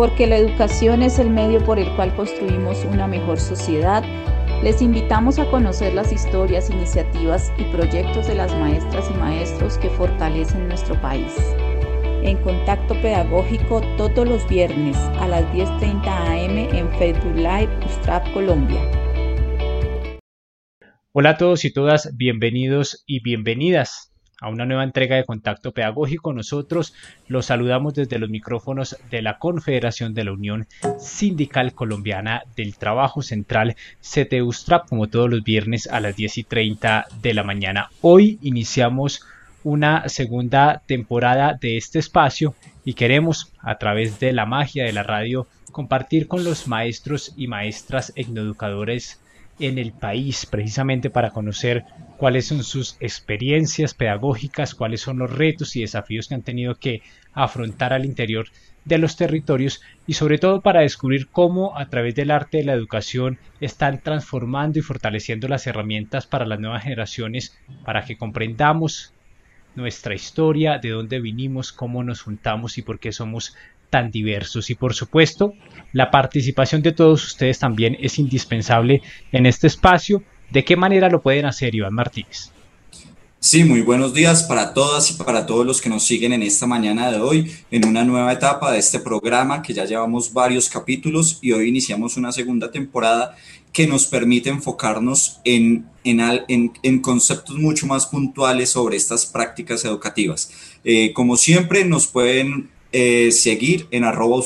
porque la educación es el medio por el cual construimos una mejor sociedad, les invitamos a conocer las historias, iniciativas y proyectos de las maestras y maestros que fortalecen nuestro país. En contacto pedagógico todos los viernes a las 10.30 am en Facebook Live Ustrap Colombia. Hola a todos y todas, bienvenidos y bienvenidas a una nueva entrega de Contacto Pedagógico. Nosotros los saludamos desde los micrófonos de la Confederación de la Unión Sindical Colombiana del Trabajo Central, CTUSTRAP, como todos los viernes a las 10 y 30 de la mañana. Hoy iniciamos una segunda temporada de este espacio y queremos, a través de la magia de la radio, compartir con los maestros y maestras etnoeducadores en el país, precisamente para conocer cuáles son sus experiencias pedagógicas, cuáles son los retos y desafíos que han tenido que afrontar al interior de los territorios y sobre todo para descubrir cómo a través del arte de la educación están transformando y fortaleciendo las herramientas para las nuevas generaciones para que comprendamos nuestra historia, de dónde vinimos, cómo nos juntamos y por qué somos tan diversos. Y por supuesto, la participación de todos ustedes también es indispensable en este espacio. ¿De qué manera lo pueden hacer, Iván Martínez? Sí, muy buenos días para todas y para todos los que nos siguen en esta mañana de hoy, en una nueva etapa de este programa que ya llevamos varios capítulos y hoy iniciamos una segunda temporada que nos permite enfocarnos en, en, en, conceptos mucho más puntuales sobre estas prácticas educativas. Eh, como siempre, nos pueden eh, seguir en arroba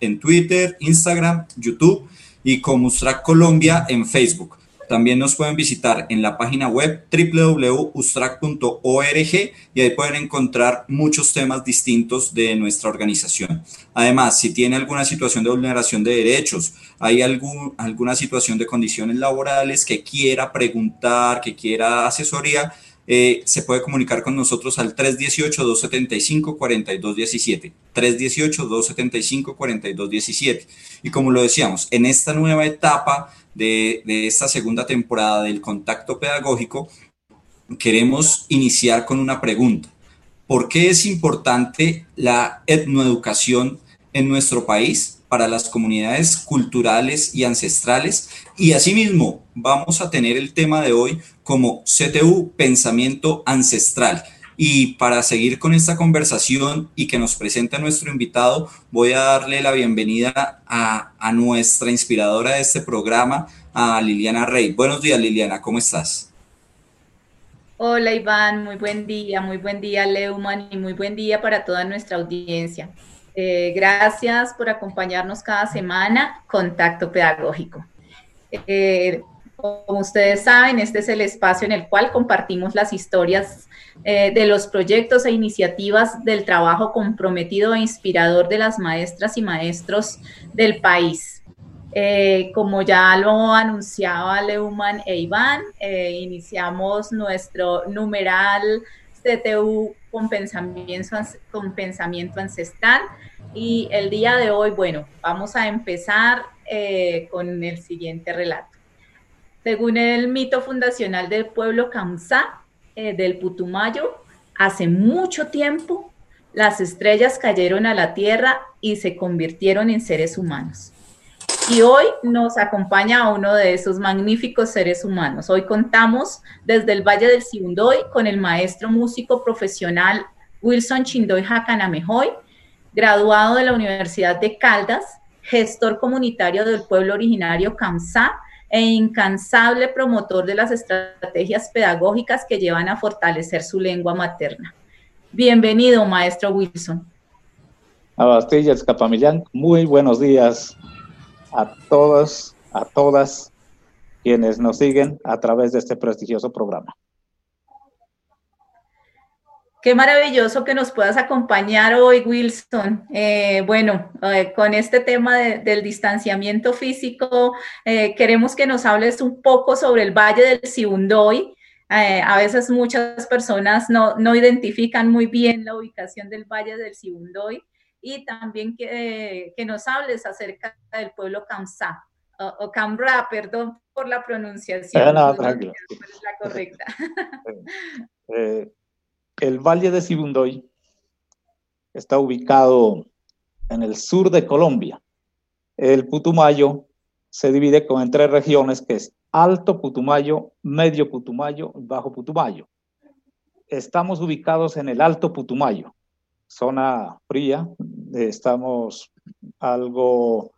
en Twitter, Instagram, YouTube y como Ustrac Colombia en Facebook. También nos pueden visitar en la página web www.ustrac.org y ahí pueden encontrar muchos temas distintos de nuestra organización. Además, si tiene alguna situación de vulneración de derechos, hay algún, alguna situación de condiciones laborales que quiera preguntar, que quiera asesoría, eh, se puede comunicar con nosotros al 318-275-4217. 318-275-4217. Y como lo decíamos, en esta nueva etapa de, de esta segunda temporada del contacto pedagógico, queremos iniciar con una pregunta. ¿Por qué es importante la etnoeducación en nuestro país para las comunidades culturales y ancestrales? Y asimismo, vamos a tener el tema de hoy como CTU Pensamiento Ancestral. Y para seguir con esta conversación y que nos presente nuestro invitado, voy a darle la bienvenida a, nuestra inspiradora de este programa, a Liliana Rey. Buenos días, Liliana, ¿cómo estás? Hola, Iván, muy buen día, muy buen día, Leuman, y muy buen día para toda nuestra audiencia. Eh, gracias por acompañarnos cada semana, Contacto Pedagógico. Eh, como ustedes saben, este es el espacio en el cual compartimos las historias eh, de los proyectos e iniciativas del trabajo comprometido e inspirador de las maestras y maestros del país. Eh, como ya lo anunciaba Leumann e Iván, iniciamos nuestro numeral CTU con pensamiento, ancestral y el día de hoy, bueno, vamos a empezar eh, con el siguiente relato. Según el mito fundacional del pueblo Kamsá eh, del Putumayo, hace mucho tiempo las estrellas cayeron a la tierra y se convirtieron en seres humanos. Y hoy nos acompaña uno de esos magníficos seres humanos. Hoy contamos desde el Valle del Siundoy con el maestro músico profesional Wilson Chindoy Hakanamehoy, graduado de la Universidad de Caldas, gestor comunitario del pueblo originario Kamsá e incansable promotor de las estrategias pedagógicas que llevan a fortalecer su lengua materna. Bienvenido, maestro Wilson. Abastillas Capamillán, muy buenos días a todos, a todas quienes nos siguen a través de este prestigioso programa. Qué maravilloso que nos puedas acompañar hoy, Wilson. Eh, bueno, eh, con este tema del distanciamiento físico, eh, queremos que nos hables un poco sobre el Valle del Siundoy. a veces muchas personas no, no, identifican muy bien la ubicación del Valle del Siundoy y también que, que nos hables acerca del pueblo Kamsá o, Cambra, perdón por la pronunciación. No, no, Es la correcta. el Valle de Sibundoy está ubicado en el sur de Colombia. El Putumayo se divide en tres regiones, que es Alto Putumayo, Medio Putumayo y Bajo Putumayo. Estamos ubicados en el Alto Putumayo, zona fría. Estamos algo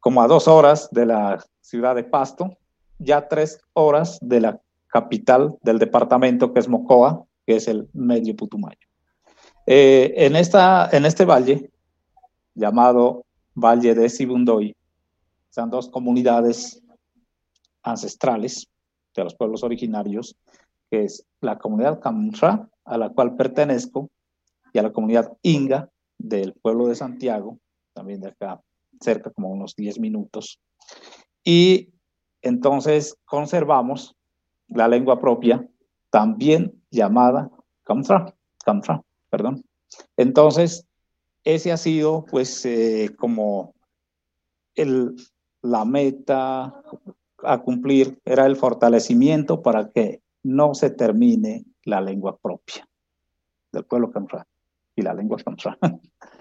como a dos horas de la ciudad de Pasto, ya tres horas de la capital del departamento, que es Mocoa, que es el Medio Putumayo. Eh, en, esta, en este valle, llamado Valle de Sibundoy, son dos comunidades ancestrales de los pueblos originarios, que es la comunidad Camra, a la cual pertenezco, y a la comunidad Inga del pueblo de Santiago, también de acá cerca como unos 10 minutos. Y entonces conservamos la lengua propia, también llamada Camfra, Camfra, perdón. Entonces, ese ha sido pues eh, como el, la meta a cumplir, era el fortalecimiento para que no se termine la lengua propia del pueblo Camfra y la lengua Camfra.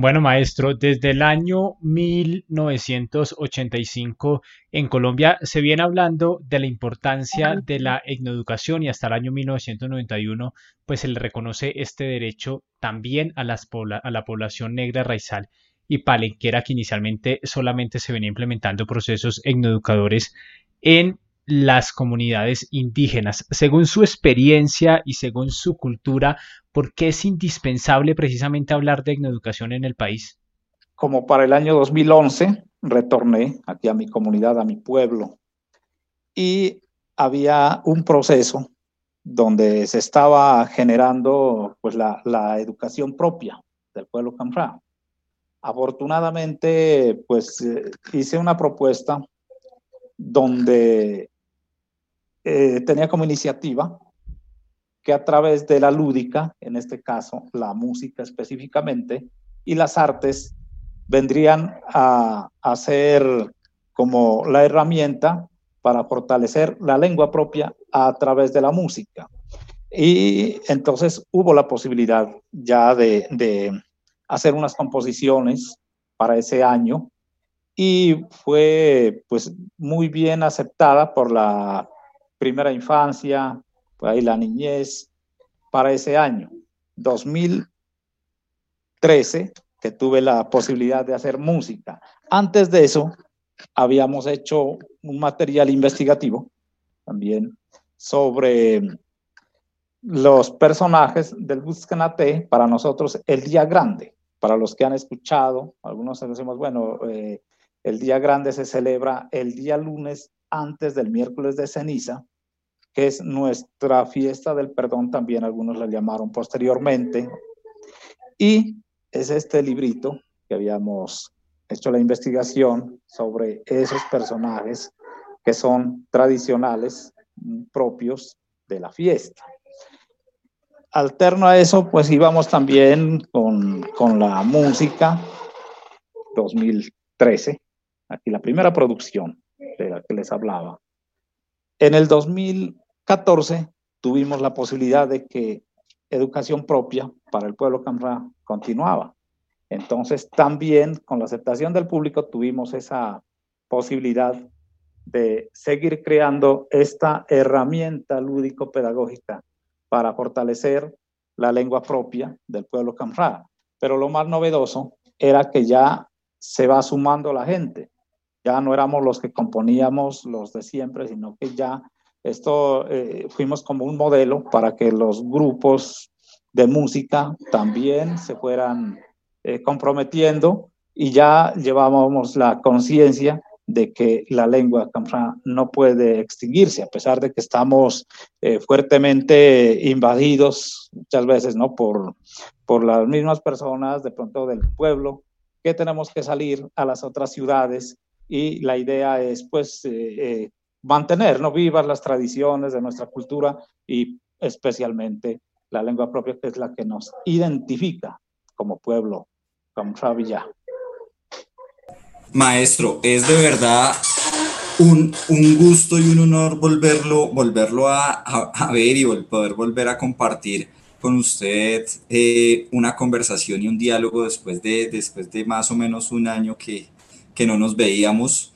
Bueno, maestro, desde el año 1985 en Colombia se viene hablando de la importancia de la etnoeducación y hasta el año 1991 pues se le reconoce este derecho también a, las a la población negra raizal y palenquera que inicialmente solamente se venía implementando procesos etnoeducadores en las comunidades indígenas. Según su experiencia y según su cultura, ¿por qué es indispensable precisamente hablar de etnoeducación en el país? Como para el año 2011, retorné aquí a mi comunidad, a mi pueblo, y había un proceso donde se estaba generando pues, la, la educación propia del pueblo Camfrá. Afortunadamente, pues eh, hice una propuesta donde eh, tenía como iniciativa que a través de la lúdica, en este caso la música específicamente, y las artes vendrían a, ser como la herramienta para fortalecer la lengua propia a través de la música. Y entonces hubo la posibilidad ya de, de hacer unas composiciones para ese año y fue pues muy bien aceptada por la primera infancia, por ahí la niñez, para ese año, 2013, que tuve la posibilidad de hacer música. Antes de eso, habíamos hecho un material investigativo también sobre los personajes del Buscanate, para nosotros el día grande, para los que han escuchado, algunos decimos, bueno, eh, el día grande se celebra el día lunes antes del miércoles de ceniza, que es nuestra fiesta del perdón, también algunos la llamaron posteriormente. Y es este librito que habíamos hecho la investigación sobre esos personajes que son tradicionales mm, propios de la fiesta. Alterno a eso, pues íbamos también con, con la música 2013, aquí la primera producción que les hablaba. En el 2014 tuvimos la posibilidad de que educación propia para el pueblo camra continuaba. Entonces también con la aceptación del público tuvimos esa posibilidad de seguir creando esta herramienta lúdico-pedagógica para fortalecer la lengua propia del pueblo camra. Pero lo más novedoso era que ya se va sumando la gente ya no éramos los que componíamos los de siempre, sino que ya esto eh, fuimos como un modelo para que los grupos de música también se fueran eh, comprometiendo y ya llevábamos la conciencia de que la lengua camfra no puede extinguirse, a pesar de que estamos eh, fuertemente invadidos muchas veces ¿no? por, por las mismas personas, de pronto del pueblo, que tenemos que salir a las otras ciudades y la idea es pues eh, eh, mantener no vivas las tradiciones de nuestra cultura y especialmente la lengua propia que es la que nos identifica como pueblo, como Fabilla. Maestro, es de verdad un, un, gusto y un honor volverlo, volverlo a, a, a ver y poder volver a compartir con usted eh, una conversación y un diálogo después de, después de más o menos un año que, que no nos veíamos.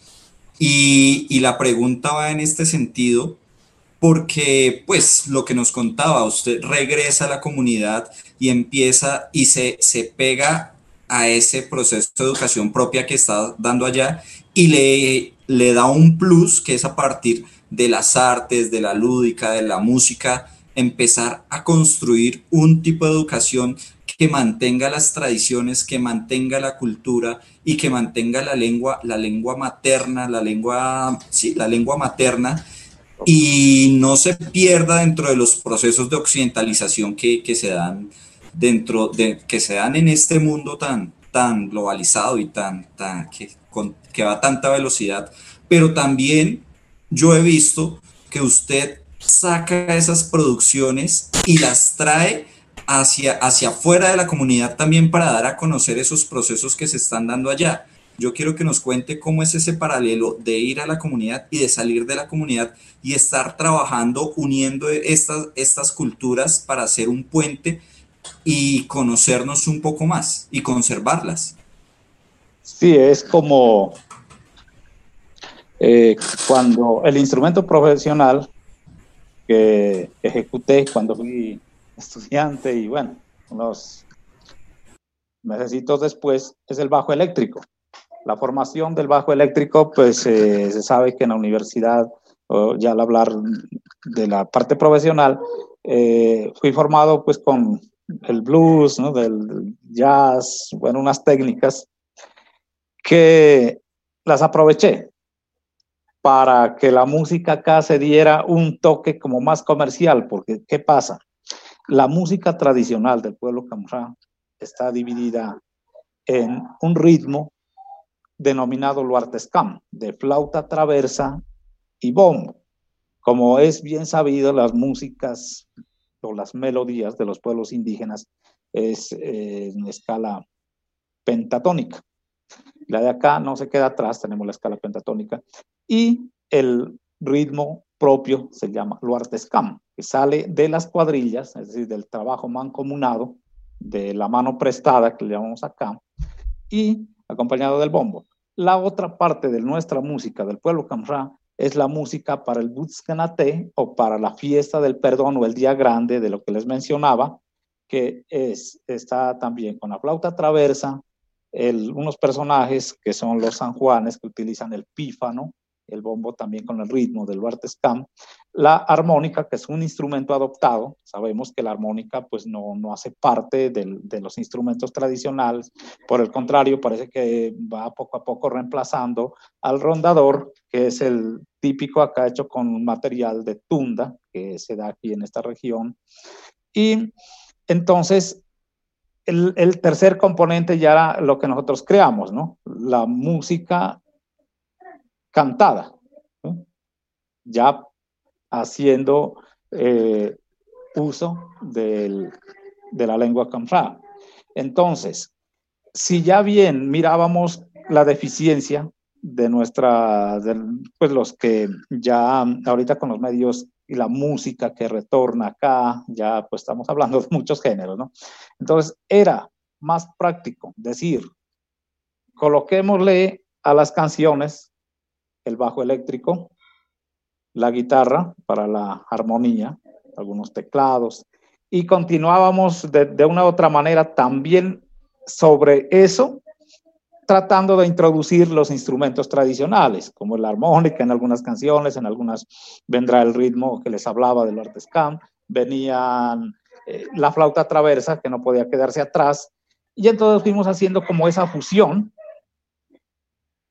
Y, y, la pregunta va en este sentido, porque pues lo que nos contaba, usted regresa a la comunidad y empieza y se, se pega a ese proceso de educación propia que está dando allá y le, le da un plus que es a partir de las artes, de la lúdica, de la música, empezar a construir un tipo de educación que mantenga las tradiciones, que mantenga la cultura y que mantenga la lengua, la lengua materna, la lengua, sí, la lengua materna y no se pierda dentro de los procesos de occidentalización que, que se dan dentro de que se dan en este mundo tan tan globalizado y tan, tan que, que va a tanta velocidad, pero también yo he visto que usted saca esas producciones y las trae hacia, hacia afuera de la comunidad también para dar a conocer esos procesos que se están dando allá. Yo quiero que nos cuente cómo es ese paralelo de ir a la comunidad y de salir de la comunidad y estar trabajando, uniendo estas, estas culturas para hacer un puente y conocernos un poco más y conservarlas. Sí, es como eh, cuando el instrumento profesional que ejecuté cuando fui estudiante y bueno, unos meses después es el bajo eléctrico. La formación del bajo eléctrico, pues eh, se sabe que en la universidad, ya al hablar de la parte profesional, eh, fui formado pues con el blues, ¿no? del jazz, bueno, unas técnicas que las aproveché para que la música acá se diera un toque como más comercial, porque ¿qué pasa? La música tradicional del pueblo camurá está dividida en un ritmo denominado luartescam, de flauta traversa y bombo. Como es bien sabido, las músicas o las melodías de los pueblos indígenas es eh, en escala pentatónica. La de acá no se queda atrás, tenemos la escala pentatónica. Y el ritmo propio se llama luartescam, que sale de las cuadrillas, es decir, del trabajo mancomunado, de la mano prestada, que le llamamos acá, y acompañado del bombo. La otra parte de nuestra música del pueblo camrá es la música para el Butzkanate o para la fiesta del perdón o el día grande de lo que les mencionaba, que es, está también con la flauta traversa, el, unos personajes que son los San Juanes que utilizan el pífano, el bombo también con el ritmo del Bartescam, la armónica, que es un instrumento adoptado, sabemos que la armónica pues no, no hace parte de los instrumentos tradicionales, por el contrario, parece que va poco a poco reemplazando al rondador, que es el típico acá hecho con material de tunda, que se da aquí en esta región. Y entonces el, tercer componente ya era lo que nosotros creamos, ¿no? La música cantada, ya haciendo eh, uso del, de la lengua canfra. Entonces, si ya bien mirábamos la deficiencia de nuestra, pues los que ya ahorita con los medios y la música que retorna acá, ya pues estamos hablando de muchos géneros, ¿no? Entonces era más práctico decir, coloquémosle a las canciones el bajo eléctrico, la guitarra para la armonía, algunos teclados, y continuábamos de, de una u otra manera también sobre eso, tratando de introducir los instrumentos tradicionales, como la armónica en algunas canciones, en algunas vendrá el ritmo que les hablaba del artescam, venían eh, la flauta traversa que no podía quedarse atrás, y entonces fuimos haciendo como esa fusión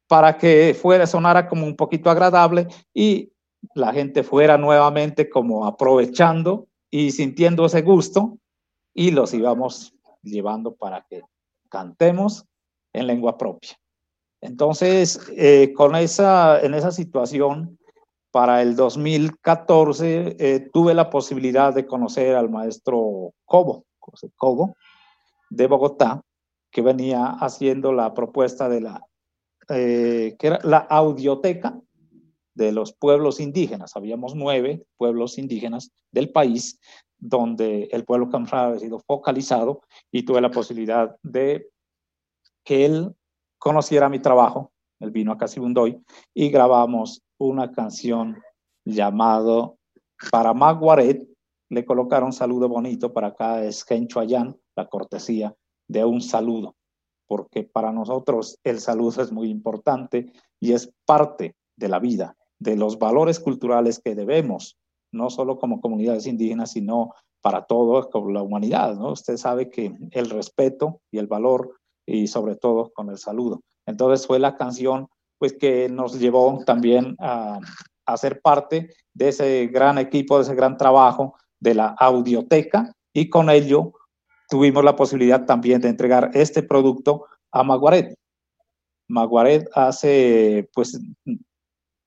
para que fuera, sonara como un poquito agradable y la gente fuera nuevamente como aprovechando y sintiendo ese gusto y los íbamos llevando para que cantemos en lengua propia. Entonces, eh, con esa, en esa situación, para el 2014 eh, tuve la posibilidad de conocer al maestro Cobo, José de Bogotá, que venía haciendo la propuesta de la, eh, que era la audioteca de los pueblos indígenas. Habíamos nueve pueblos indígenas del país donde el pueblo Camfra ha sido focalizado y tuve la posibilidad de que él conociera mi trabajo, él vino a Casibundoy y grabamos una canción llamado para Maguaret, le colocaron un saludo bonito para acá es Kencho la cortesía de un saludo, porque para nosotros el saludo es muy importante y es parte de la vida, de los valores culturales que debemos, no solo como comunidades indígenas, sino para todo, como la humanidad, ¿no? Usted sabe que el respeto y el valor y sobre todo con el saludo. Entonces fue la canción pues que nos llevó también a, a ser parte de ese gran equipo, de ese gran trabajo de la audioteca y con ello tuvimos la posibilidad también de entregar este producto a Maguaret. Maguaret hace pues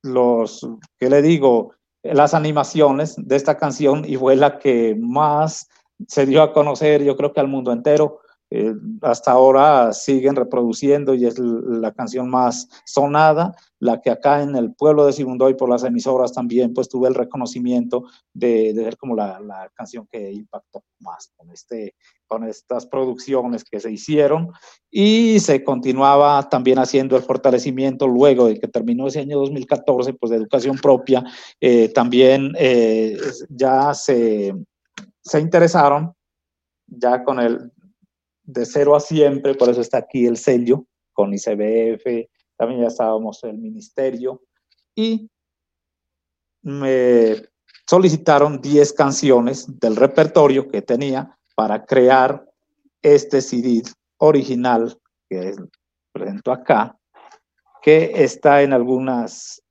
los, ¿qué le digo? Las animaciones de esta canción y fue la que más se dio a conocer, yo creo que al mundo entero, eh, hasta ahora siguen reproduciendo y es la canción más sonada, la que acá en el pueblo de Sibundoy por las emisoras también pues tuve el reconocimiento de, de ser como la, canción que impactó más con, este, con estas producciones que se hicieron. Y se continuaba también haciendo el fortalecimiento luego de que terminó ese año 2014 pues de educación propia, eh, también eh, ya se, se interesaron ya con el de cero a siempre, por eso está aquí el sello con ICBF, también ya estábamos en el ministerio y me solicitaron 10 canciones del repertorio que tenía para crear este CD original que presento acá, que está en algunas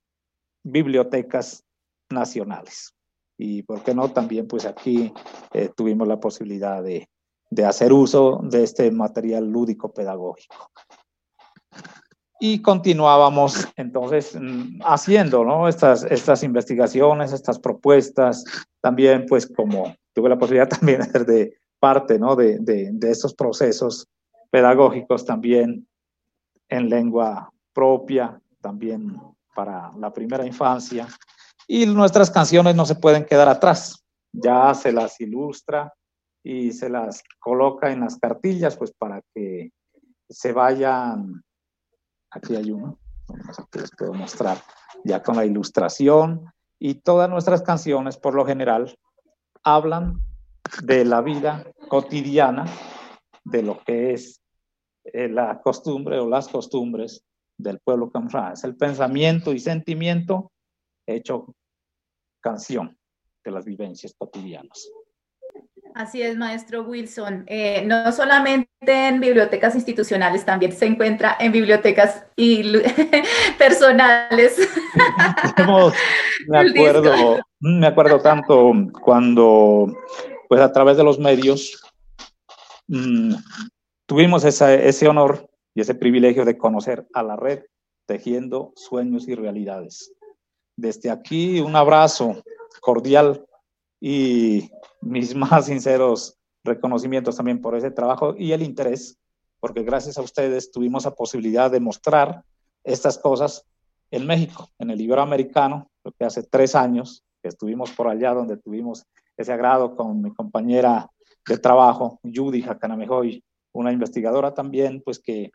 bibliotecas nacionales. Y por qué no, también pues aquí eh, tuvimos la posibilidad de, de hacer uso de este material lúdico pedagógico. Y continuábamos entonces mm, haciendo ¿no? estas, estas investigaciones, estas propuestas, también pues como tuve la posibilidad también de ser parte ¿no? de, de, de estos procesos pedagógicos también en lengua propia, también para la primera infancia. Y nuestras canciones no se pueden quedar atrás, ya se las ilustra y se las coloca en las cartillas, pues para que se vayan. Aquí hay uno, aquí les puedo mostrar ya con la ilustración. Y todas nuestras canciones, por lo general, hablan de la vida cotidiana, de lo que es eh, la costumbre o las costumbres del pueblo camfrán. Es el pensamiento y sentimiento hecho canción de las vivencias cotidianas. Así es, maestro Wilson. Eh, no solamente en bibliotecas institucionales, también se encuentra en bibliotecas y personales. me acuerdo, me acuerdo tanto cuando, pues a través de los medios, mmm, tuvimos esa, ese honor y ese privilegio de conocer a la red tejiendo sueños y realidades. Desde aquí, un abrazo cordial y mis más sinceros reconocimientos también por ese trabajo y el interés, porque gracias a ustedes tuvimos la posibilidad de mostrar estas cosas en México, en el Iberoamericano, lo que hace tres años que estuvimos por allá donde tuvimos ese agrado con mi compañera de trabajo, Judy Jacanamejoy, una investigadora también, pues que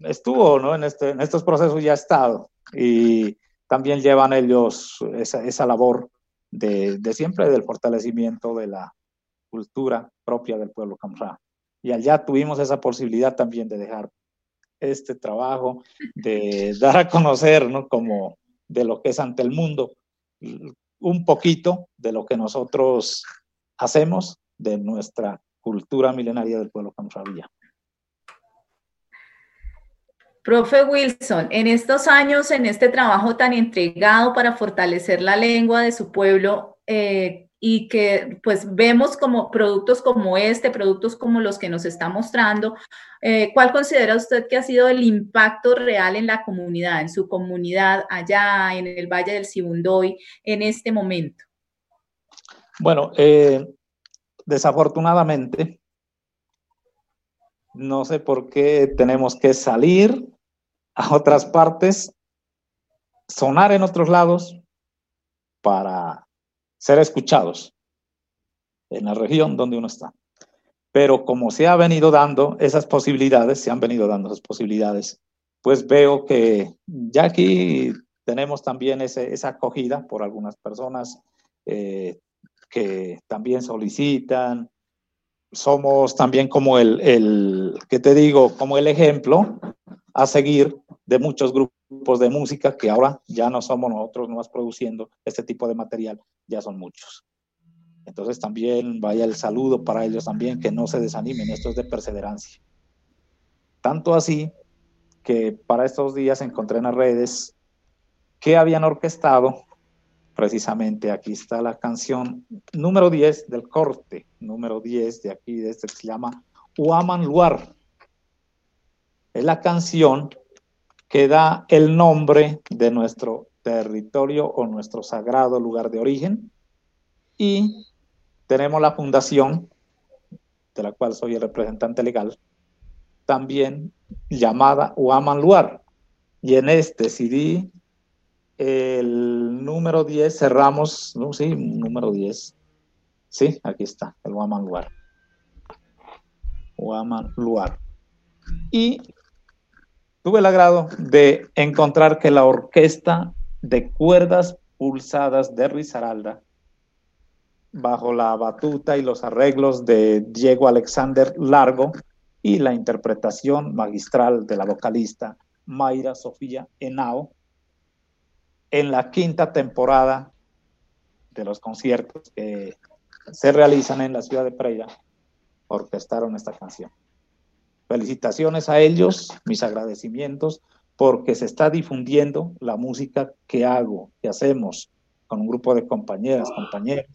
estuvo ¿no? en, este, en estos procesos ya ha estado y también llevan ellos esa, esa labor de, siempre del fortalecimiento de la cultura propia del pueblo Camra. Y allá tuvimos esa posibilidad también de dejar este trabajo, de dar a conocer, ¿no? Como de lo que es ante el mundo, un poquito de lo que nosotros hacemos, de nuestra cultura milenaria del pueblo Camfravilla. Profe Wilson, en estos años, en este trabajo tan entregado para fortalecer la lengua de su pueblo eh, y que pues vemos como productos como este, productos como los que nos está mostrando, eh, ¿cuál considera usted que ha sido el impacto real en la comunidad, en su comunidad allá en el Valle del Sibundoy en este momento? Bueno, eh, desafortunadamente, no sé por qué tenemos que salir a otras partes, sonar en otros lados para ser escuchados. en la región donde uno está. Pero como se ha venido dando esas posibilidades, se han venido dando esas posibilidades, pues veo que ya aquí tenemos también esa acogida por algunas personas eh, que también solicitan. Somos también como el, el, ¿qué te digo? Como el ejemplo a seguir de muchos grupos de música que ahora ya no somos nosotros más produciendo este tipo de material, ya son muchos. Entonces también vaya el saludo para ellos también, que no se desanimen, esto es de perseverancia. Tanto así que para estos días encontré en las redes que habían orquestado, precisamente aquí está la canción número 10 del corte, número 10 de aquí, de este que se llama Uaman Luar. Es la canción que da el nombre de nuestro territorio o nuestro sagrado lugar de origen. Y tenemos la fundación, de la cual soy el representante legal, también llamada Uaman Luar. Y en este CD, el número 10, cerramos, no, sí, número 10. Sí, aquí está, el Uaman Luar. Uaman Luar. Y tuve el agrado de encontrar que la orquesta de cuerdas pulsadas de Risaralda, bajo la batuta y los arreglos de Diego Alexander Largo, y la interpretación magistral de la vocalista Mayra Sofía Henao en la quinta temporada de los conciertos que se realizan en la ciudad de Pereira, orquestaron esta canción. Felicitaciones a ellos, mis agradecimientos, porque se está difundiendo la música que hago, que hacemos con un grupo de compañeras, compañeros,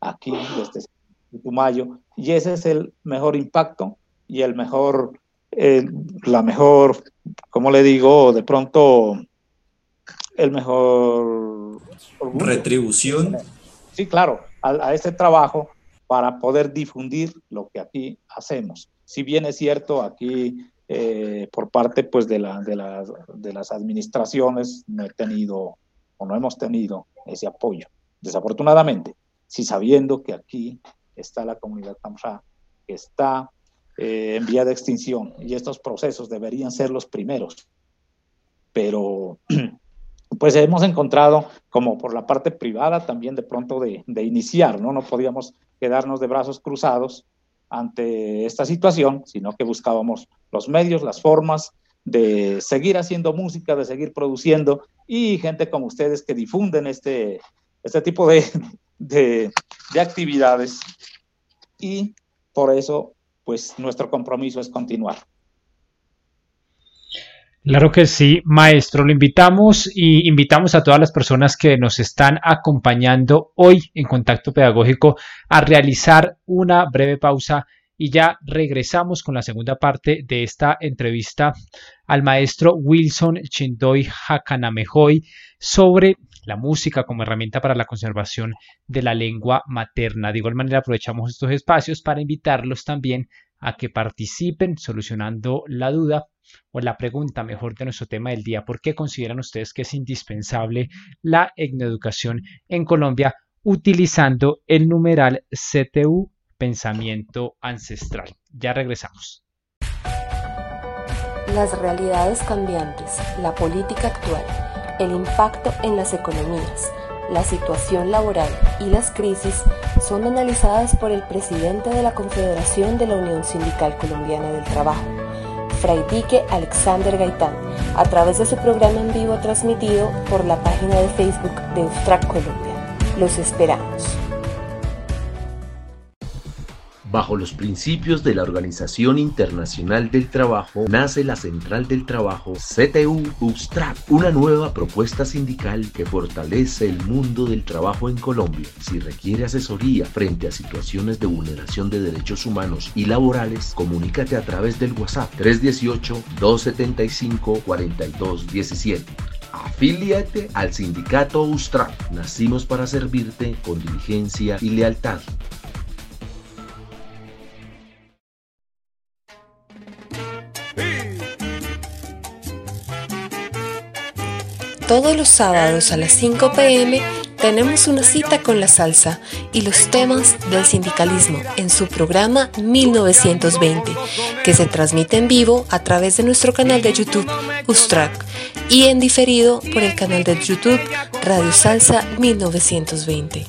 aquí desde Putumayo, y ese es el mejor impacto y el mejor, eh, la mejor, ¿cómo le digo? De pronto, el mejor... Retribución. Sí, claro, a, ese trabajo para poder difundir lo que aquí hacemos. Si bien es cierto, aquí eh, por parte pues, de, la, de, la, de, las administraciones no he tenido o no hemos tenido ese apoyo. Desafortunadamente, si sabiendo que aquí está la comunidad Tamra, que está eh, en vía de extinción y estos procesos deberían ser los primeros. Pero pues hemos encontrado como por la parte privada también de pronto de, de iniciar, ¿no? No podíamos quedarnos de brazos cruzados ante esta situación, sino que buscábamos los medios, las formas de seguir haciendo música, de seguir produciendo y gente como ustedes que difunden este, este tipo de, de, de actividades. Y por eso pues nuestro compromiso es continuar. Claro que sí, maestro. Lo invitamos y invitamos a todas las personas que nos están acompañando hoy en contacto pedagógico a realizar una breve pausa y ya regresamos con la segunda parte de esta entrevista al maestro Wilson Chindoy Hakanamehoy sobre la música como herramienta para la conservación de la lengua materna. De igual manera aprovechamos estos espacios para invitarlos también a que participen solucionando la duda o la pregunta mejor de nuestro tema del día. ¿Por qué consideran ustedes que es indispensable la etnoeducación en Colombia utilizando el numeral CTU pensamiento ancestral? Ya regresamos. Las realidades cambiantes, la política actual el impacto en las economías, la situación laboral y las crisis son analizadas por el presidente de la Confederación de la Unión Sindical Colombiana del Trabajo, Fray Dique Alexander Gaitán, a través de su programa en vivo transmitido por la página de Facebook de Eustrac Colombia. Los esperamos. Bajo los principios de la Organización Internacional del Trabajo, nace la Central del Trabajo CTU USTRAP, una nueva propuesta sindical que fortalece el mundo del trabajo en Colombia. Si requiere asesoría frente a situaciones de vulneración de derechos humanos y laborales, comunícate a través del WhatsApp 318-275-4217. Afíliate al sindicato USTRAP. Nacimos para servirte con diligencia y lealtad. Todos los sábados a las 5 pm tenemos una cita con la salsa y los temas del sindicalismo en su programa 1920, que se transmite en vivo a través de nuestro canal de YouTube Ustrack y en diferido por el canal de YouTube Radio Salsa 1920.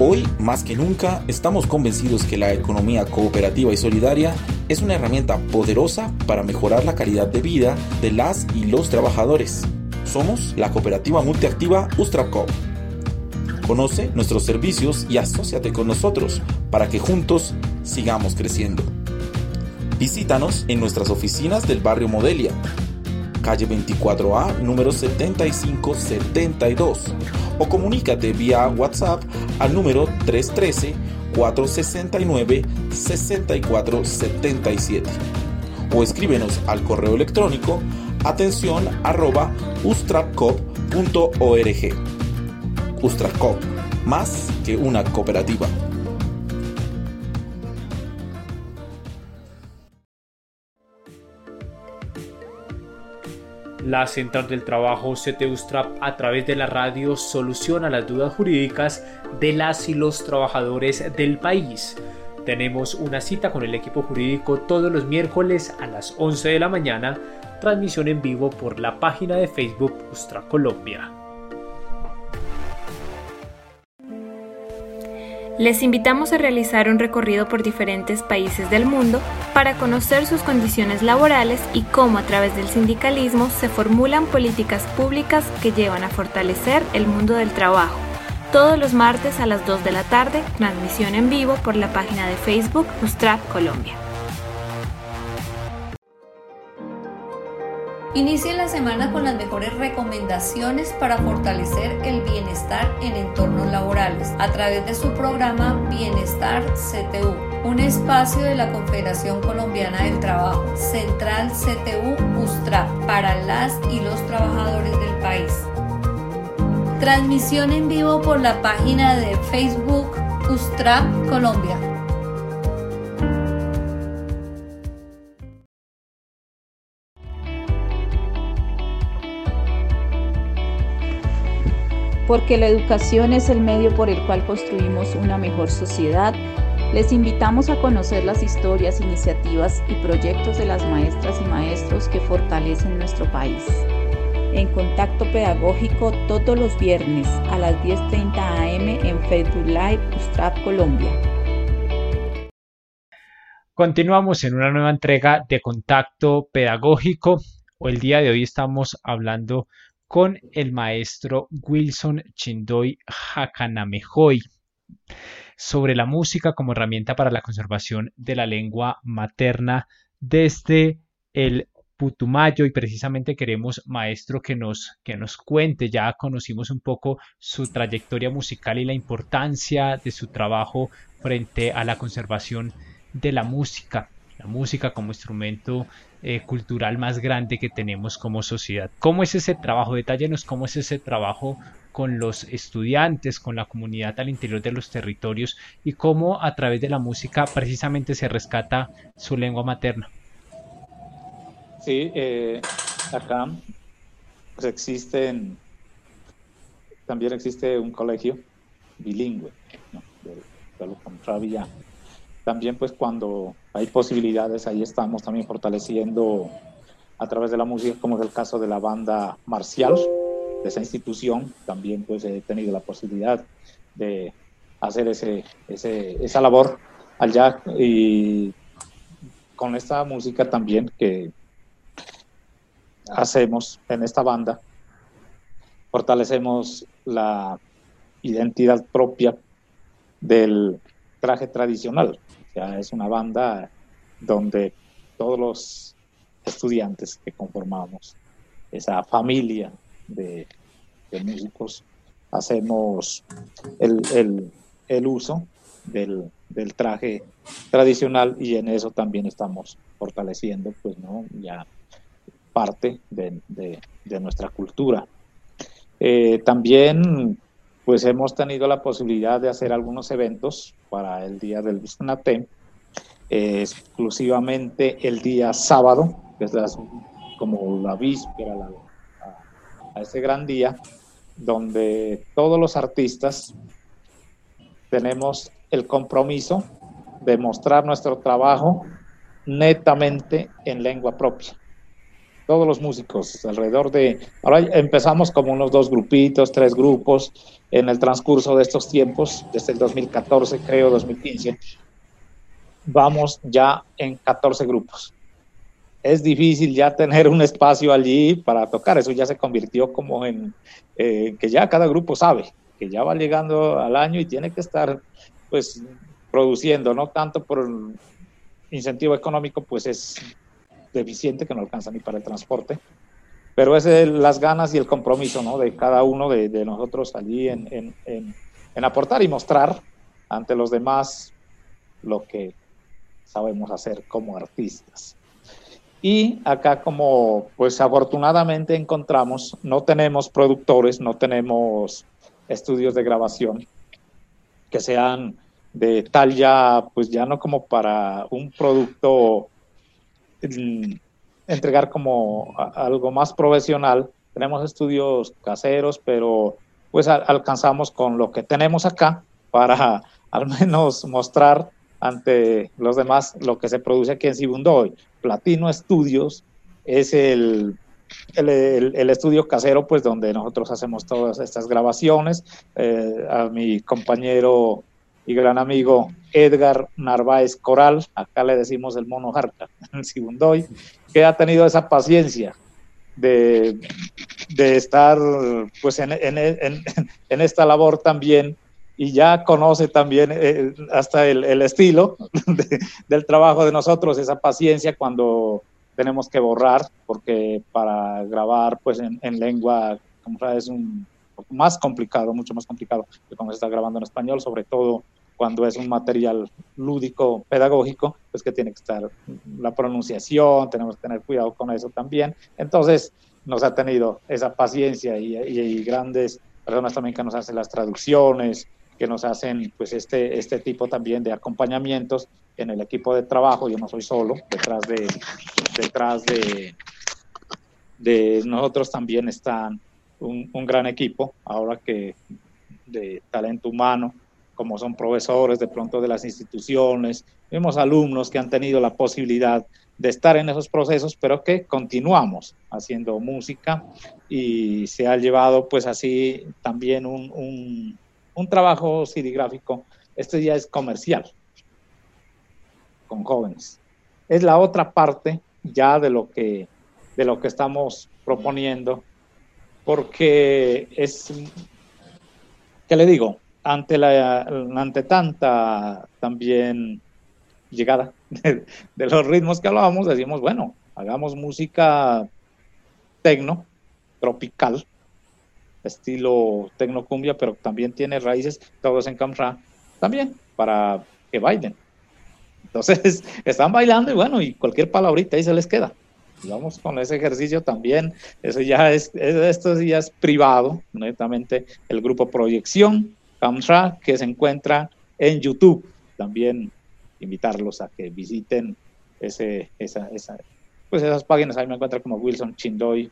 Hoy, más que nunca, estamos convencidos que la economía cooperativa y solidaria es una herramienta poderosa para mejorar la calidad de vida de las y los trabajadores. Somos la cooperativa multiactiva Ustrapcop. Conoce nuestros servicios y asóciate con nosotros para que juntos sigamos creciendo. Visítanos en nuestras oficinas del barrio Modelia, calle 24A, número 7572 o comunícate vía WhatsApp al número 313-469-6477 o escríbenos al correo electrónico atención arroba ustrapcop.org. Ustrapcop, más que una cooperativa. La Central del Trabajo CTUSTRAP a través de la radio soluciona las dudas jurídicas de las y los trabajadores del país. Tenemos una cita con el equipo jurídico todos los miércoles a las 11 de la mañana, transmisión en vivo por la página de Facebook Ustra Colombia. Les invitamos a realizar un recorrido por diferentes países del mundo para conocer sus condiciones laborales y cómo a través del sindicalismo se formulan políticas públicas que llevan a fortalecer el mundo del trabajo. Todos los martes a las 2 de la tarde, transmisión en vivo por la página de Facebook Ustrap Colombia. Inicie la semana con las mejores recomendaciones para fortalecer el bienestar en entornos laborales a través de su programa Bienestar CTU, un espacio de la Confederación Colombiana del Trabajo, Central CTU USTRA, para las y los trabajadores del país. Transmisión en vivo por la página de Facebook USTRA Colombia. Porque la educación es el medio por el cual construimos una mejor sociedad, les invitamos a conocer las historias, iniciativas y proyectos de las maestras y maestros que fortalecen nuestro país. En contacto pedagógico todos los viernes a las 10.30 am en Facebook Live Ustrap Colombia. Continuamos en una nueva entrega de contacto pedagógico. El día de hoy estamos hablando con el maestro Wilson Chindoy Hakanamejoy sobre la música como herramienta para la conservación de la lengua materna desde el Putumayo. Y precisamente queremos maestro que nos que nos cuente. Ya conocimos un poco su trayectoria musical y la importancia de su trabajo frente a la conservación de la música la música como instrumento eh, cultural más grande que tenemos como sociedad. ¿Cómo es ese trabajo? Detállenos cómo es ese trabajo con los estudiantes, con la comunidad al interior de los territorios y cómo a través de la música precisamente se rescata su lengua materna. Sí, eh, acá pues también existe un colegio bilingüe, ¿no? de, de también pues cuando hay posibilidades, ahí estamos también fortaleciendo a través de la música, como es el caso de la banda marcial de esa institución, también pues he tenido la posibilidad de hacer ese, ese, esa labor allá y con esta música también que hacemos en esta banda, fortalecemos la identidad propia del traje tradicional es una banda donde todos los estudiantes que conformamos esa familia de, músicos hacemos el, uso del, traje tradicional y en eso también estamos fortaleciendo pues no ya parte de, nuestra cultura. Eh, también pues hemos tenido la posibilidad de hacer algunos eventos para el día del Bisnate, exclusivamente el día sábado, que es como la víspera, a ese gran día donde todos los artistas tenemos el compromiso de mostrar nuestro trabajo netamente en lengua propia. Todos los músicos alrededor de... Ahora empezamos como unos dos grupitos, tres grupos en el transcurso de estos tiempos, desde el 2014 creo, 2015. Vamos ya en 14 grupos. Es difícil ya tener un espacio allí para tocar, eso ya se convirtió como en eh, que ya cada grupo sabe que ya va llegando al año y tiene que estar pues produciendo, no tanto por incentivo económico, pues es deficiente que no alcanza ni para el transporte, pero es las ganas y el compromiso de cada uno de, nosotros allí en, en, en, aportar y mostrar ante los demás lo que sabemos hacer como artistas. Y acá como pues afortunadamente encontramos, no tenemos productores, no tenemos estudios de grabación que sean de tal ya, pues ya no como para un producto entregar como algo más profesional. Tenemos estudios caseros, pero pues alcanzamos con lo que tenemos acá para al menos mostrar ante los demás lo que se produce aquí en Sibundoy. Platino Estudios es el el, estudio casero, pues donde nosotros hacemos todas estas grabaciones. Eh, a mi compañero y gran amigo Edgar Narváez Coral, acá le decimos el mono jarca, en Sibundoy, que ha tenido esa paciencia de, estar pues en, en, esta labor también y ya conoce también eh, hasta el, estilo del trabajo de nosotros, esa paciencia cuando tenemos que borrar, porque para grabar pues en, lengua, como sabes, es un más complicado, mucho más complicado que cuando se está grabando en español, sobre todo cuando es un material lúdico, pedagógico, pues que tiene que estar la pronunciación, tenemos que tener cuidado con eso también. Entonces, nos ha tenido esa paciencia y, y grandes personas también que nos hacen las traducciones, que nos hacen pues este, este tipo también de acompañamientos en el equipo de trabajo. Yo no soy solo, detrás de, detrás de, nosotros también están un gran equipo, ahora que de talento humano, como son profesores de pronto de las instituciones, vemos alumnos que han tenido la posibilidad de estar en esos procesos, pero que continuamos haciendo música y se ha llevado pues así también un un trabajo sidigráfico, este ya es comercial, con jóvenes. Es la otra parte ya de lo que, de lo que estamos proponiendo, porque es, ¿qué le digo? Ante, la, ante tanta también llegada de, los ritmos que hablábamos, decimos, bueno, hagamos música tecno, tropical, estilo tecnocumbia, pero también tiene raíces, todos en Camra, también para que bailen. Entonces, están bailando y bueno, y cualquier palabrita ahí se les queda. vamos con ese ejercicio también, eso ya es, esto ya es privado, netamente el grupo Proyección Que se encuentra en YouTube. También invitarlos a que visiten pues esas páginas, ahí me encuentran como Wilson Chindoy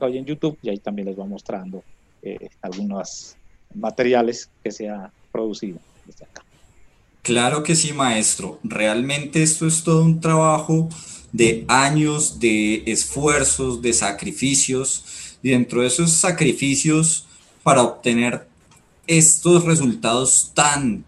hoy en YouTube y ahí también les va mostrando eh, algunos materiales que se ha producido desde acá. Claro que sí, maestro. Realmente esto es todo un trabajo de años de esfuerzos, de sacrificios, y dentro de esos sacrificios para obtener estos resultados tan,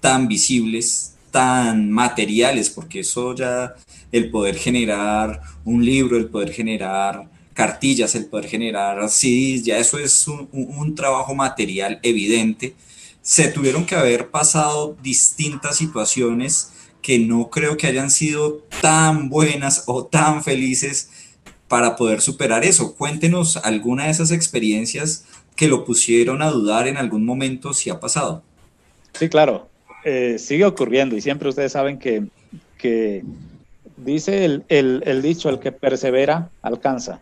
tan visibles, tan materiales, porque eso ya, el poder generar un libro, el poder generar cartillas, el poder generar CDs, ya eso es un, trabajo material evidente. Se tuvieron que haber pasado distintas situaciones que no creo que hayan sido tan buenas o tan felices para poder superar eso. Cuéntenos alguna de esas experiencias que lo pusieron a dudar en algún momento si ha pasado. Sí, claro, eh, sigue ocurriendo y siempre ustedes saben que, que dice el, el dicho, el que persevera alcanza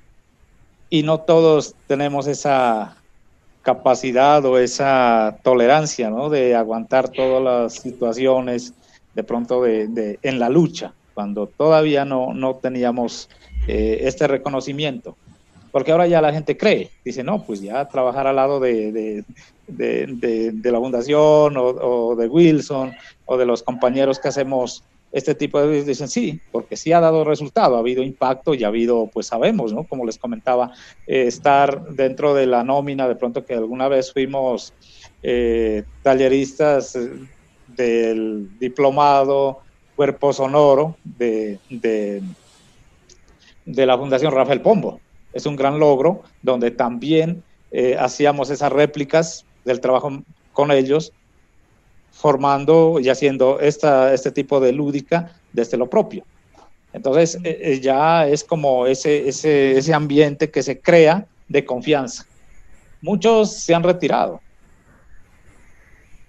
y no todos tenemos esa capacidad o esa tolerancia, ¿no? De aguantar todas las situaciones de pronto de, en la lucha, cuando todavía no, no teníamos eh, este reconocimiento. Porque ahora ya la gente cree, dice, no, pues ya trabajar al lado de, la fundación o, de Wilson o de los compañeros que hacemos este tipo de dicen sí, porque sí ha dado resultado, ha habido impacto y ha habido, pues sabemos, ¿no? Como les comentaba, eh, estar dentro de la nómina, de pronto que alguna vez fuimos eh, talleristas eh, del diplomado Cuerpo Sonoro de, de, de la Fundación Rafael Pombo. Es un gran logro donde también hacíamos esas réplicas del trabajo con ellos formando y haciendo esta, este tipo de lúdica desde lo propio. Entonces eh, eh, ya es como ese, ese, ese, ambiente que se crea de confianza. Muchos se han retirado.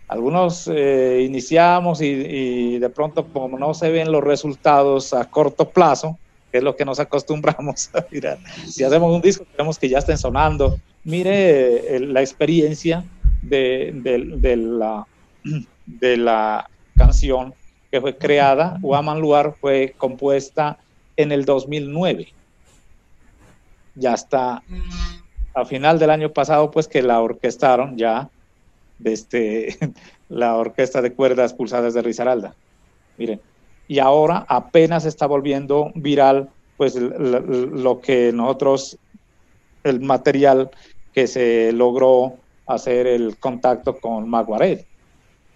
Algunos eh, iniciamos y, y, de pronto como no se ven los resultados a corto plazo, es lo que nos acostumbramos a mirar, si hacemos un disco queremos que ya estén sonando. Mire la experiencia de, la canción que fue creada, Woman Luar fue compuesta en el 2009. Ya está a final del año pasado, pues que la orquestaron ya desde este, la orquesta de cuerdas pulsadas de Risaralda. Miren, y ahora apenas está volviendo viral, pues lo que nosotros, el material que se logró hacer el contacto con Maguaret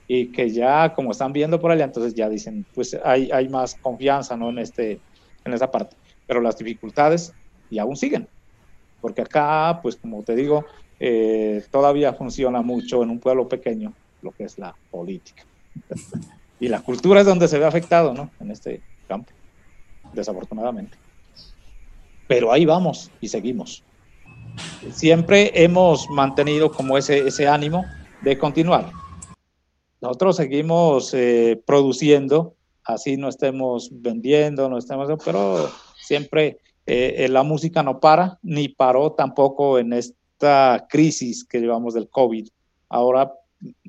y que ya como están viendo por allá, entonces ya dicen, pues hay, hay más confianza ¿no? en, este, en esa parte. Pero las dificultades y aún siguen, porque acá, pues como te digo, eh, todavía funciona mucho en un pueblo pequeño lo que es la política. y la cultura es donde se ve afectado, ¿no? En este campo, desafortunadamente. Pero ahí vamos y seguimos. Siempre hemos mantenido como ese, ese ánimo de continuar nosotros seguimos eh, produciendo, así no estemos vendiendo, no estemos, pero siempre eh, eh, la música no para, ni paró tampoco en esta crisis que llevamos del COVID. Ahora,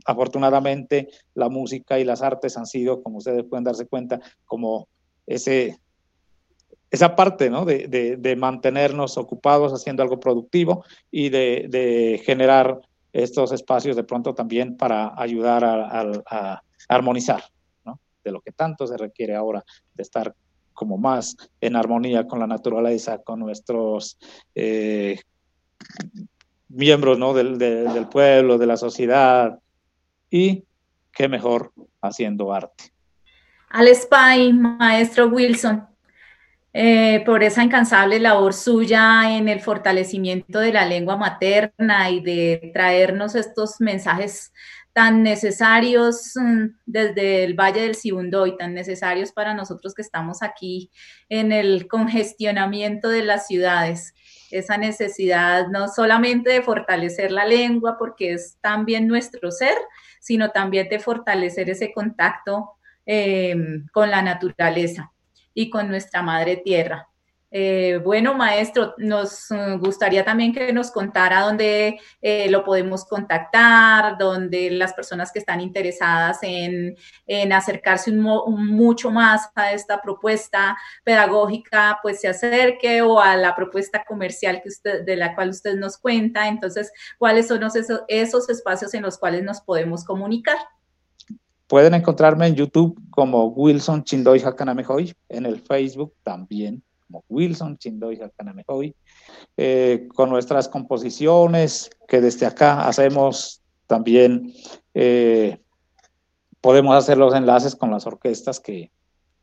afortunadamente, la música y las artes han sido, como ustedes pueden darse cuenta, como ese, esa parte ¿no? de, de, mantenernos ocupados haciendo algo productivo y de, de generar estos espacios de pronto también para ayudar a, armonizar, ¿no? De lo que tanto se requiere ahora de estar como más en armonía con la naturaleza, con nuestros eh, miembros ¿no? del, del, pueblo, de la sociedad, y qué mejor haciendo arte. Al Spy, maestro Wilson, eh, por esa incansable labor suya en el fortalecimiento de la lengua materna y de traernos estos mensajes tan necesarios mm, desde el Valle del Sibundo y tan necesarios para nosotros que estamos aquí en el congestionamiento de las ciudades. Esa necesidad no solamente de fortalecer la lengua, porque es también nuestro ser, sino también de fortalecer ese contacto eh, con la naturaleza y con nuestra madre tierra. Eh, bueno, maestro, nos uh, gustaría también que nos contara dónde eh, lo podemos contactar, dónde las personas que están interesadas en, acercarse mucho más a esta propuesta pedagógica, pues se acerque o a la propuesta comercial que usted, de la cual usted nos cuenta. Entonces, ¿cuáles son esos, esos espacios en los cuales nos podemos comunicar? Pueden encontrarme en YouTube como Wilson Chindoy Hakanamehoy, en el Facebook también como Wilson Chindoy Hakanamehoy, eh, con nuestras composiciones que desde acá hacemos también, eh, podemos hacer los enlaces con las orquestas que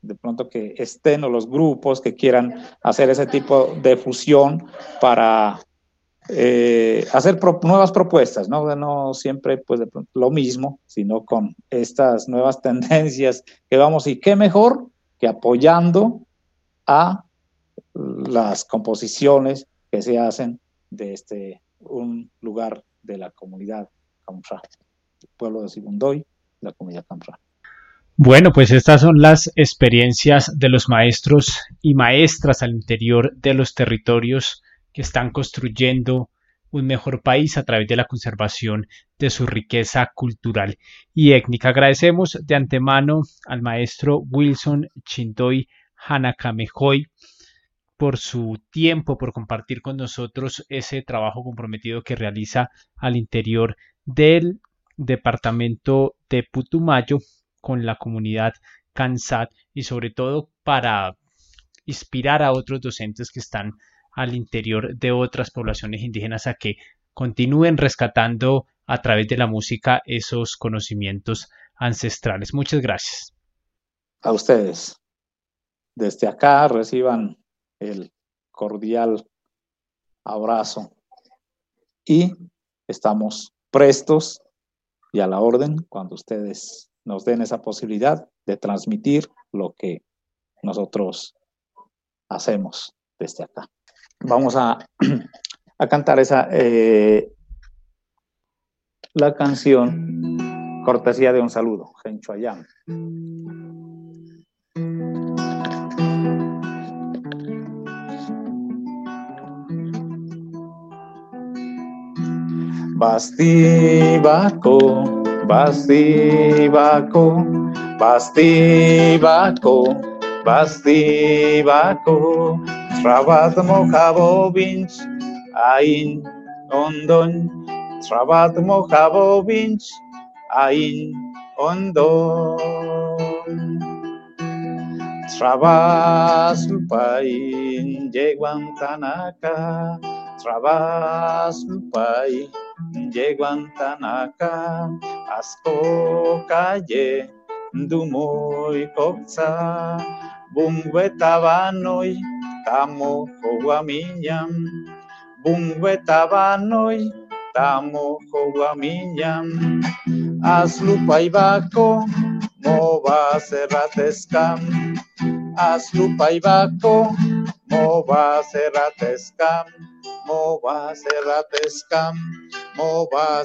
de pronto que estén o los grupos que quieran hacer ese tipo de fusión para eh, hacer nuevas propuestas, ¿no? no siempre pues lo mismo, sino con estas nuevas tendencias que vamos y qué mejor que apoyando a las composiciones que se hacen de este un lugar de la comunidad Camfra, el pueblo de Sigundoy, la comunidad Camfra. Bueno, pues estas son las experiencias de los maestros y maestras al interior de los territorios que están construyendo un mejor país a través de la conservación de su riqueza cultural y étnica. Agradecemos de antemano al maestro Wilson Chindoy Hanakamehoy por su tiempo, por compartir con nosotros ese trabajo comprometido que realiza al interior del departamento de Putumayo con la comunidad CANSAT y sobre todo para inspirar a otros docentes que están al interior de otras poblaciones indígenas a que continúen rescatando a través de la música esos conocimientos ancestrales. Muchas gracias. A ustedes. Desde acá reciban el cordial abrazo y estamos prestos y a la orden cuando ustedes nos den esa posibilidad de transmitir lo que nosotros hacemos desde acá. Vamos a, a cantar esa eh, la canción Cortesía de un saludo, Gencho Basti Baco, Basti Baco, Basti Baco, Basti Baco, Trabat Mojabo Binch, Ain Ondon, Trabat Mojabo Binch, Ain Ondon. Trabas Lupain, Yeguan Lupain, Yeguantanaka, Asko Calle, Dumoy Coxa, Bungüetabanoi, Tamo Joguamiñam, Bungüetabanoi, Tamo Joguamiñam, Aslupaibaco, Mova Serratescam, Aslupaibaco, Mova Serratescam, Mova Serratescam, Mova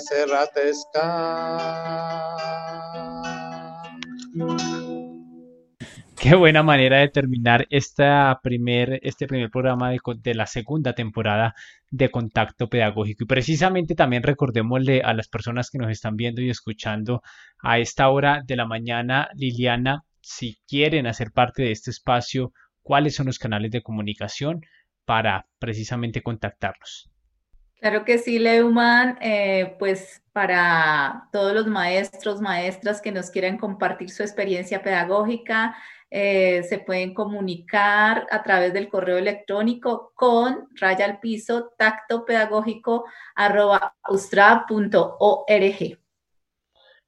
Qué buena manera de terminar esta primer, este primer programa de, de, la segunda temporada de Contacto Pedagógico. Y precisamente también recordémosle a las personas que nos están viendo y escuchando a esta hora de la mañana, Liliana, si quieren hacer parte de este espacio, cuáles son los canales de comunicación para precisamente contactarlos. Claro que sí, Leuman, eh, pues para todos los maestros, maestras que nos quieran compartir su experiencia pedagógica, eh, se pueden comunicar a través del correo electrónico con raya al piso tacto pedagógico arroba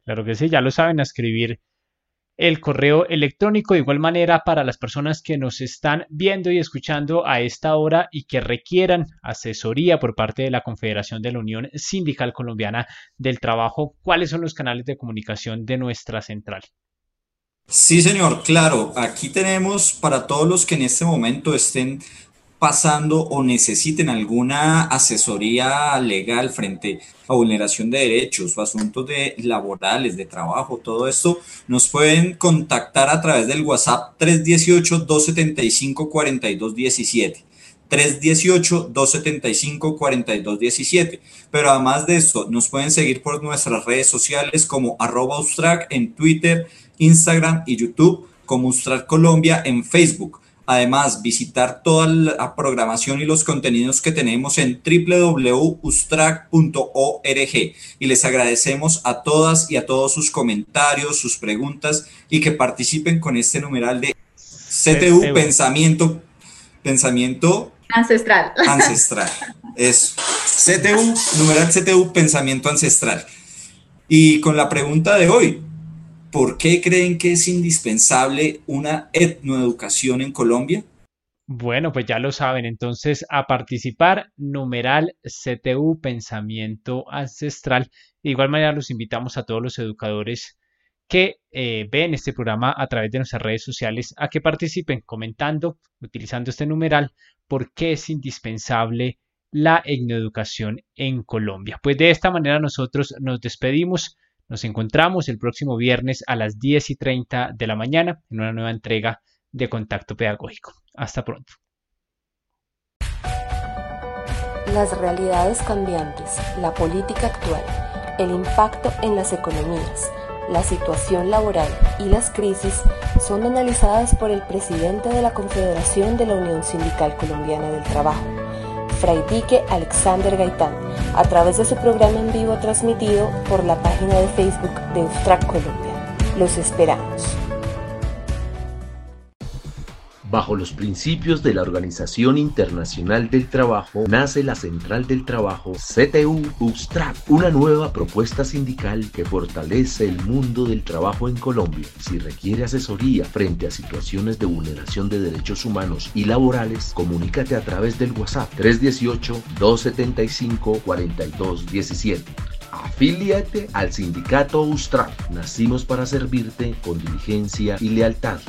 Claro que sí, ya lo saben, escribir el correo electrónico. De igual manera, para las personas que nos están viendo y escuchando a esta hora y que requieran asesoría por parte de la Confederación de la Unión Sindical Colombiana del Trabajo, ¿cuáles son los canales de comunicación de nuestra central? Sí, señor, claro. Aquí tenemos para todos los que en este momento estén pasando o necesiten alguna asesoría legal frente a vulneración de derechos o asuntos de laborales, de trabajo, todo esto, nos pueden contactar a través del WhatsApp 318-275-4217. 318-275-4217. Pero además de esto, nos pueden seguir por nuestras redes sociales como arroba en Twitter, Instagram y YouTube, como Ustrac Colombia en Facebook. Además, visitar toda la programación y los contenidos que tenemos en www.ustrac.org. Y les agradecemos a todas y a todos sus comentarios, sus preguntas y que participen con este numeral de CTU, Pensamiento, Pensamiento Ancestral. Ancestral. Es CTU, numeral CTU, Pensamiento Ancestral. Y con la pregunta de hoy, ¿Por qué creen que es indispensable una etnoeducación en Colombia? Bueno, pues ya lo saben, entonces a participar, numeral CTU Pensamiento Ancestral. De igual manera los invitamos a todos los educadores que eh, ven este programa a través de nuestras redes sociales a que participen comentando, utilizando este numeral, por qué es indispensable la etnoeducación en Colombia. Pues de esta manera nosotros nos despedimos. Nos encontramos el próximo viernes a las 10 y 30 de la mañana en una nueva entrega de Contacto Pedagógico. Hasta pronto. Las realidades cambiantes, la política actual, el impacto en las economías, la situación laboral y las crisis son analizadas por el presidente de la Confederación de la Unión Sindical Colombiana del Trabajo, Fray Dique Alexander Gaitán, a través de su programa en vivo transmitido por la página de Facebook de Ustrac Colombia. Los esperamos. Bajo los principios de la Organización Internacional del Trabajo, nace la Central del Trabajo CTU USTRAP, una nueva propuesta sindical que fortalece el mundo del trabajo en Colombia. Si requiere asesoría frente a situaciones de vulneración de derechos humanos y laborales, comunícate a través del WhatsApp 318-275-4217. Afíliate al sindicato USTRAP. Nacimos para servirte con diligencia y lealtad.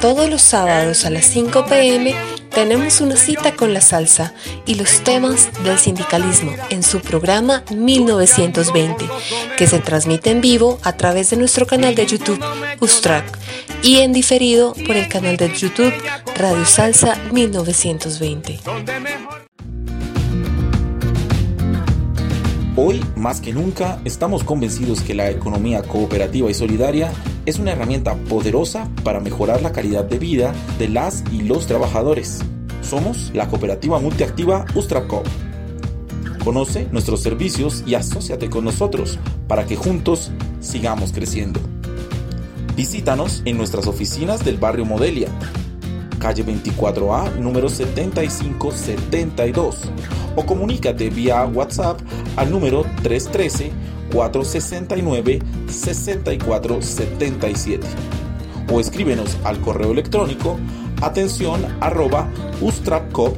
Todos los sábados a las 5 pm tenemos una cita con la salsa y los temas del sindicalismo en su programa 1920, que se transmite en vivo a través de nuestro canal de YouTube Ustrack y en diferido por el canal de YouTube Radio Salsa 1920. Hoy, más que nunca, estamos convencidos que la economía cooperativa y solidaria es una herramienta poderosa para mejorar la calidad de vida de las y los trabajadores. Somos la cooperativa multiactiva Ustracop. Conoce nuestros servicios y asóciate con nosotros para que juntos sigamos creciendo. Visítanos en nuestras oficinas del barrio Modelia, calle 24A, número 7572 o comunícate vía WhatsApp al número 313-469-6477 o escríbenos al correo electrónico atención arroba ustracop.org.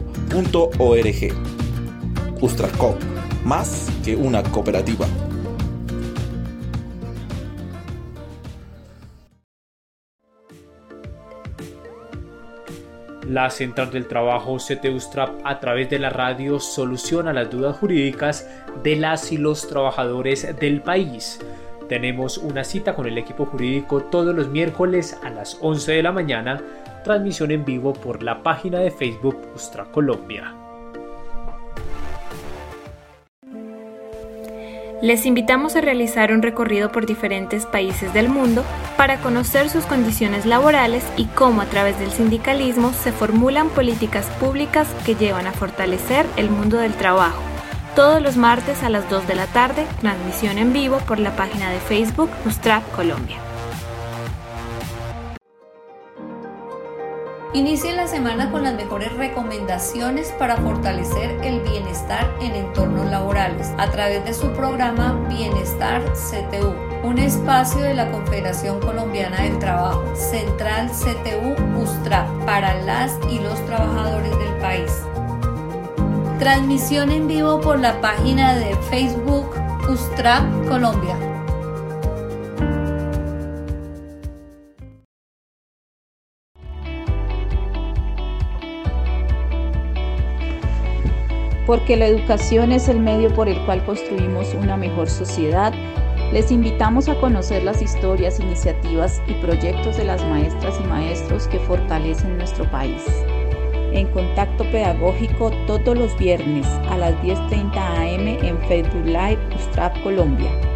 Ustracop, más que una cooperativa. La Central del Trabajo CTUSTRAP a través de la radio soluciona las dudas jurídicas de las y los trabajadores del país. Tenemos una cita con el equipo jurídico todos los miércoles a las 11 de la mañana, transmisión en vivo por la página de Facebook Ustra Colombia. Les invitamos a realizar un recorrido por diferentes países del mundo para conocer sus condiciones laborales y cómo a través del sindicalismo se formulan políticas públicas que llevan a fortalecer el mundo del trabajo. Todos los martes a las 2 de la tarde, transmisión en vivo por la página de Facebook Ustrap Colombia. Inicie la semana con las mejores recomendaciones para fortalecer el bienestar en entornos laborales a través de su programa Bienestar CTU, un espacio de la Confederación Colombiana del Trabajo, Central CTU USTRA, para las y los trabajadores del país. Transmisión en vivo por la página de Facebook USTRA Colombia. Porque la educación es el medio por el cual construimos una mejor sociedad, les invitamos a conocer las historias, iniciativas y proyectos de las maestras y maestros que fortalecen nuestro país. En contacto pedagógico todos los viernes a las 10.30 am en Facebook Live Ustrap Colombia.